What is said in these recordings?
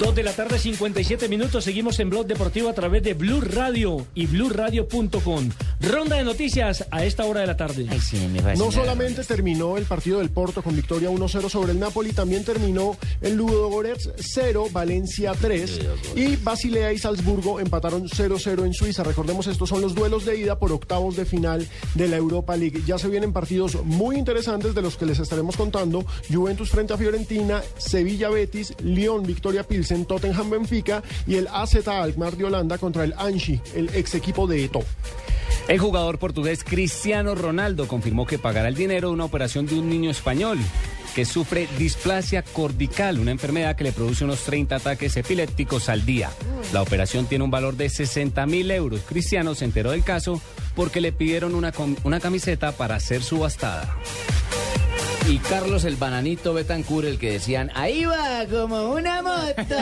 Dos de la tarde, 57 minutos. Seguimos en Blog Deportivo a través de Blue Radio y BlueRadio.com. Ronda de noticias a esta hora de la tarde. No solamente terminó el partido del Porto con victoria 1-0 sobre el Napoli, también terminó el Ludogorets 0, Valencia 3 y Basilea y Salzburgo empataron 0-0 en Suiza. Recordemos, estos son los duelos de ida por octavos de final de la Europa League. Ya se vienen partidos muy interesantes de los que les estaremos contando. Juventus frente a Fiorentina, Sevilla Betis, Lyon Victoria Pilsen, Tottenham Benfica y el AZ Alkmaar de Holanda contra el Anchi, el ex equipo de Eto. El jugador portugués Cristiano Ronaldo confirmó que pagará el dinero de una operación de un niño español que sufre displasia cortical, una enfermedad que le produce unos 30 ataques epilépticos al día. La operación tiene un valor de 60 mil euros. Cristiano se enteró del caso porque le pidieron una, una camiseta para ser subastada. Y Carlos el Bananito Betancur, el que decían, ahí va, como una moto.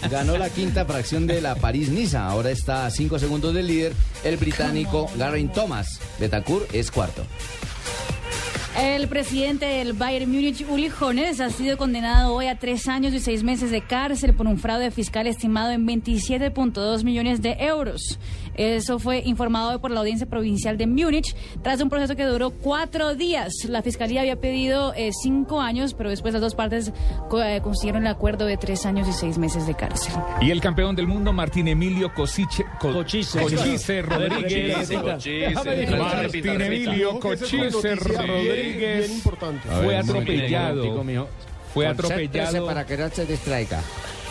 Ganó la quinta fracción de la París-Niza. Ahora está a cinco segundos del líder, el británico Geraint Thomas. Betancur es cuarto. El presidente del Bayern Múnich, Uli Hoeneß, ha sido condenado hoy a tres años y seis meses de cárcel por un fraude fiscal estimado en 27.2 millones de euros. Eso fue informado hoy por la audiencia provincial de Múnich tras un proceso que duró cuatro días. La fiscalía había pedido eh, cinco años, pero después las dos partes co- eh, consiguieron el acuerdo de tres años y seis meses de cárcel. Y el campeón del mundo, Martín Emilio Cosiche, Co- Cochise. Rodríguez. Martín Emilio Cochise bien- Rodríguez Bien importante. A fue ver, atropellado. Fue atropellado. para que no se distraiga.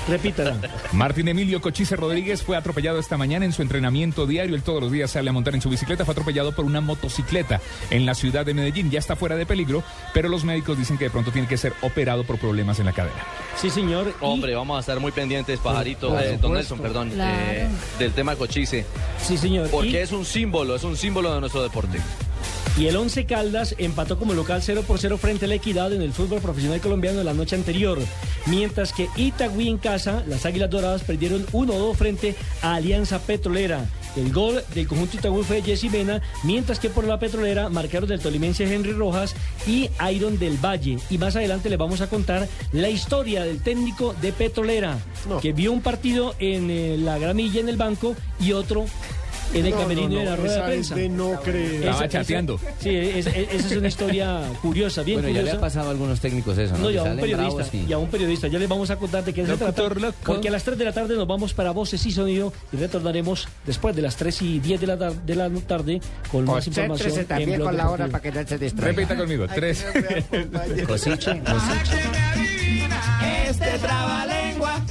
Repítala. Martín Emilio Cochise Rodríguez fue atropellado esta mañana en su entrenamiento diario. Él todos los días sale a montar en su bicicleta. Fue atropellado por una motocicleta en la ciudad de Medellín. Ya está fuera de peligro, pero los médicos dicen que de pronto tiene que ser operado por problemas en la cadera. Sí, señor. y- Hombre, vamos a estar muy pendientes, pajarito, eh, don. Nelson, perdón, Claro. eh, del tema Cochise. Sí, señor. Porque Y- es un símbolo, es un símbolo de nuestro deporte. Y el Once Caldas empató como local 0 por 0 frente a la Equidad en el fútbol profesional colombiano la noche anterior. Mientras que Itagüí en casa, las Águilas Doradas perdieron 1-2 frente a Alianza Petrolera. El gol del conjunto Itagüí fue de Jesse Mena, mientras que por la Petrolera marcaron del tolimense Henry Rojas y Iron del Valle. Y más adelante les vamos a contar la historia del técnico de Petrolera, No. que vio un partido en eh, la gramilla en el banco y otro en el No, camerino no, de la no, rueda de esa es prensa. de no creer. Estaba Esa- esa- chateando. sí, es- es- esa es una historia curiosa, bien Bueno, ya le curiosa. ha pasado a algunos técnicos eso, ¿no? No, y a un periodista, y- y a un periodista. Ya les vamos a contar de qué se trata. Porque a las 3 de la tarde nos vamos para Voces y Sonido y retornaremos después de las 3 y 10 de la, tar- de la tarde con más información. en Blog Deportivo. que no se distraiga. Repita conmigo. Tres. Cosiche, Este trabalengua.